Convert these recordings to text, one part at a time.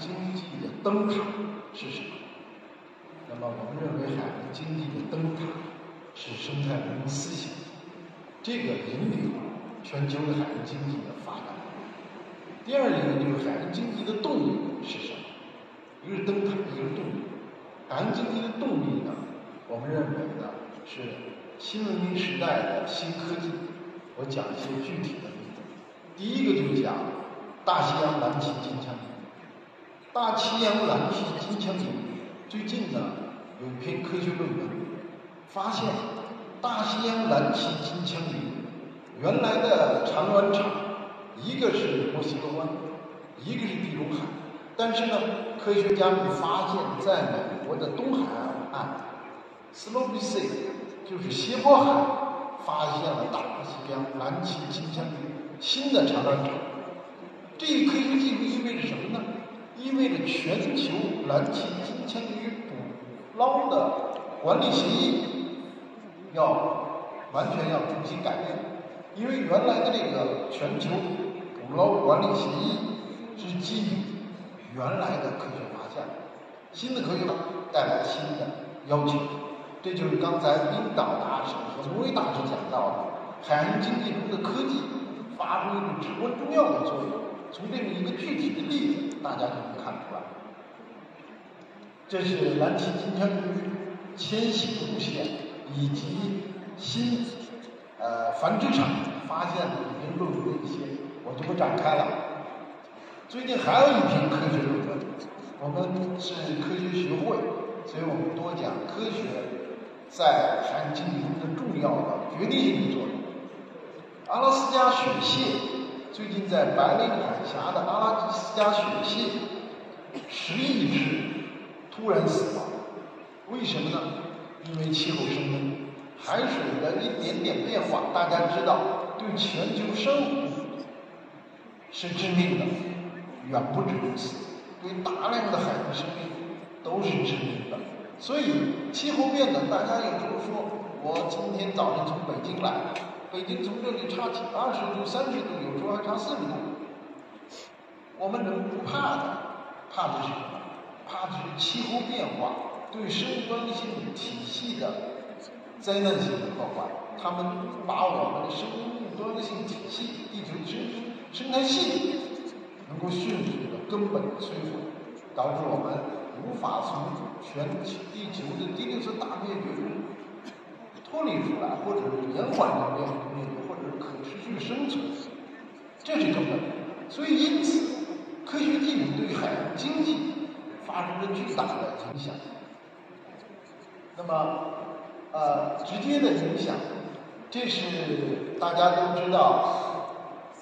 经济的灯塔是什么？那么我们认为海洋经济的灯塔是生态文明思想，这个引领了全球的海洋经济的发展。第二一个就是海洋经济的动力是什么？一个是灯塔，一个是动力。海洋经济的动力呢，我们认为呢是新文明时代的新科技。我讲一些具体的例子。第一个就是讲大西洋蓝鳍金枪鱼。大西洋蓝鳍金枪鱼最近呢有篇科学论文，发现大西洋蓝鳍金枪鱼原来的产卵场一个是墨西哥湾，一个是地中海。但是呢，科学家们发现，在美国的东海岸，Slopes，就是斜坡海，发现了大西洋蓝鳍金枪鱼新的产卵场。这一科学记录意味着什么呢？意味着全球蓝鳍金枪鱼捕捞的管理协议要完全要重新改变，因为原来的这个全球捕捞管理协议是基于。原来的科学发现，新的科学带来新的要求，这就是刚才冰岛大使和挪威大使讲到的，海洋经济中的科技发挥着至关重要的作用。从这么一个具体的例子，大家就能看出来。这是蓝鳍金枪鱼迁徙路线以及新呃繁殖场发现的一篇论文的一些，我就不展开了。最近还有一篇科学论文，我们是科学学会，所以我们多讲科学在海洋经济中的重要的决定性的作用。阿拉斯加雪蟹最近在白令海峡的阿拉斯加雪蟹十亿只突然死亡，为什么呢？因为气候升温，海水的一点点变化，大家知道对全球生物是致命的。远不止如此，对大量的海洋生命都是致命的。所以气候变暖，大家有时候说，我今天早上从北京来，北京从这里差几二十度、三十度，有时候还差四十度。我们人不怕的，怕的是什么？怕的是气候变化对生物多样性体系的灾难性的破坏。他们把我们的生物多样性体系、地球生生态系统。能够迅速的根本的摧毁，导致我们无法从全球地球的第六次大灭绝中脱离出来，或者是延缓人类灭绝，或者是可持续生存，这是根本。所以，因此，科学技术对海洋经济发生了巨大的影响。那么，呃，直接的影响，这是大家都知道。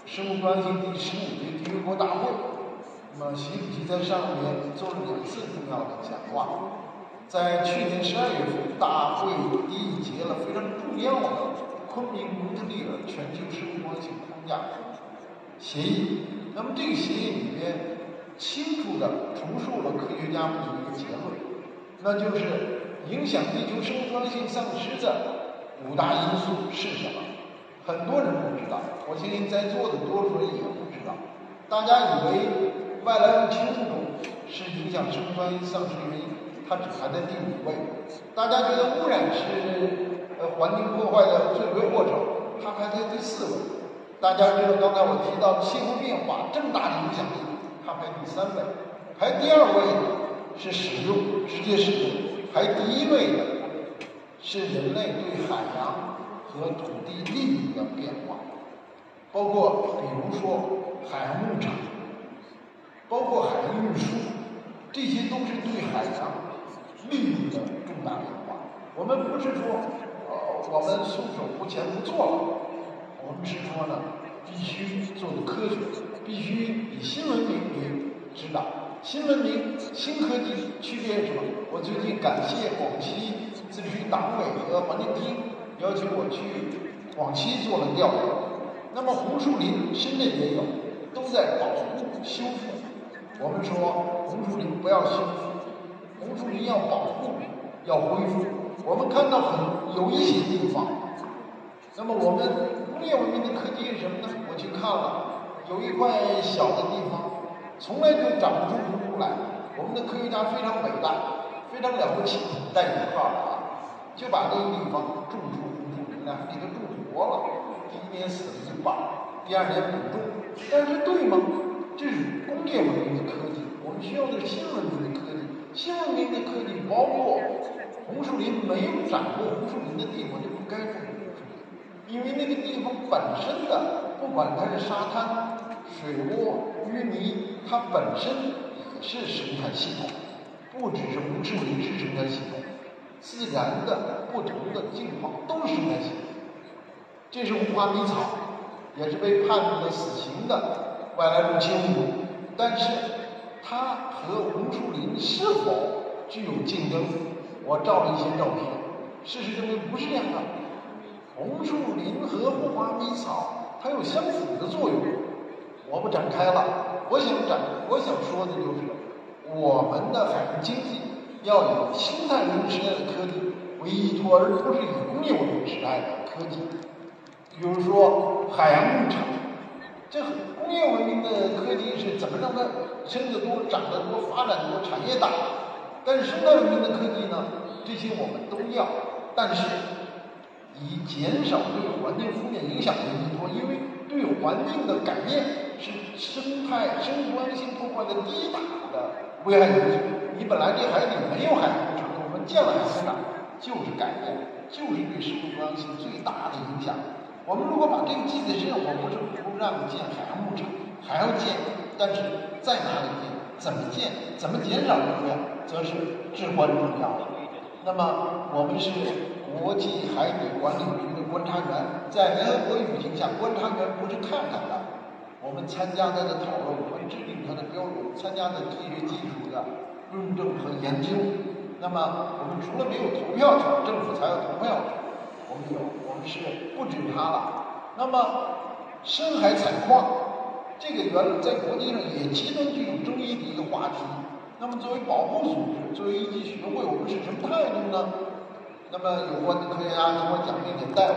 生物多样性第十五届缔约国大会，那么习主席在上面做了两次重要的讲话。在去年十二月份，大会缔结了非常重要的昆明蒙特利尔全球生物多样性框架协议。那么这个协议里边清楚地重述了科学家们的一个结论，那就是影响地球生物多样性丧失的五大因素是什么？很多人不知道，我相信在座的多数人也不知道。大家以为外来入侵物种是影响生物多样性丧失的原因，它只排在第五位。大家觉得污染是呃环境破坏的罪魁祸首，它排在第四位。大家知道刚才我提到的气候变化这么大的影响力，它排第三位。排第二位的是使用，直接使用。排第一位的是人类对海洋。和土地利益的变化，包括比如说海洋牧场，包括海洋运输，这些都是对海洋利益的重大变化。我们不是说，呃，我们束手无钱不做了，我们是说呢，必须做的科学，必须以新文明为指导。新文明、新科技区别是什么？我最近感谢广西自治区党委和环境厅。邀请我去广西做了调研，那么红树林深圳也有，都在保护修复。我们说红树林不要修复，红树林要保护，要恢复。我们看到很有一些地方，那么我们工业文明的科技是什么呢？我去看了，有一块小的地方，从来就长不出红树来，我们的科学家非常伟大，非常了不起，带引号的啊，就把那个地方种出红树林来，给它种活了。第一年死了一半，第二年补种，但是对吗？这是工业文明的科技，我们需要的是新文明的科技。新文明的科技包括红树林，没有长过红树林的地方就不该种红树林，因为那个地方本身的，不管它是沙滩、水窝、淤泥，它本身也是生态系统，不只是红树林是生态系统，自然的不同的境况都是生态系统。这是无花米草，也是被判处了死刑的。外来入侵物种，但是它和红树林是否具有竞争？我照了一些照片，事实证明不是这样的。红树林和无花米草它有相辅的作用，我不展开了。我想展，我想说的就是，我们的海洋经济要以生态文明时代的科技为依托，而不是以工业文明时代的科技。比如说海洋牧场。这工业文明的科技是怎么让它生得多、长得多、发展多、产业大？但是生态文明的科技呢？这些我们都要，但是以减少对环境负面影响为依托，因为对环境的改变是生态生物性破坏的第一大的危害因素。你本来这海底没有海洋牧场，我们建了海洋牧场，就是改变，就是对生物多样性最大的影响。我们如果把这个记在身上，我不是不让建海洋牧场，还要建，但是在哪里建，怎么建，怎么减少污染，则是至关重要的。那么，我们是国际海底管理局的观察员，在联合国语境下，观察员不是看看的，我们参加它的讨论，我们制定它的标准，参加的科学技术的论证和研究。那么，我们除了没有投票权，政府才有投票权。我们有，是不止它了。那么，深海采矿，这个原在国际上也极端具有争议的一个话题。那么，作为保护组织，作为一级学会，我们是什么态度呢？那么，有关的科学家跟我讲，并且带我。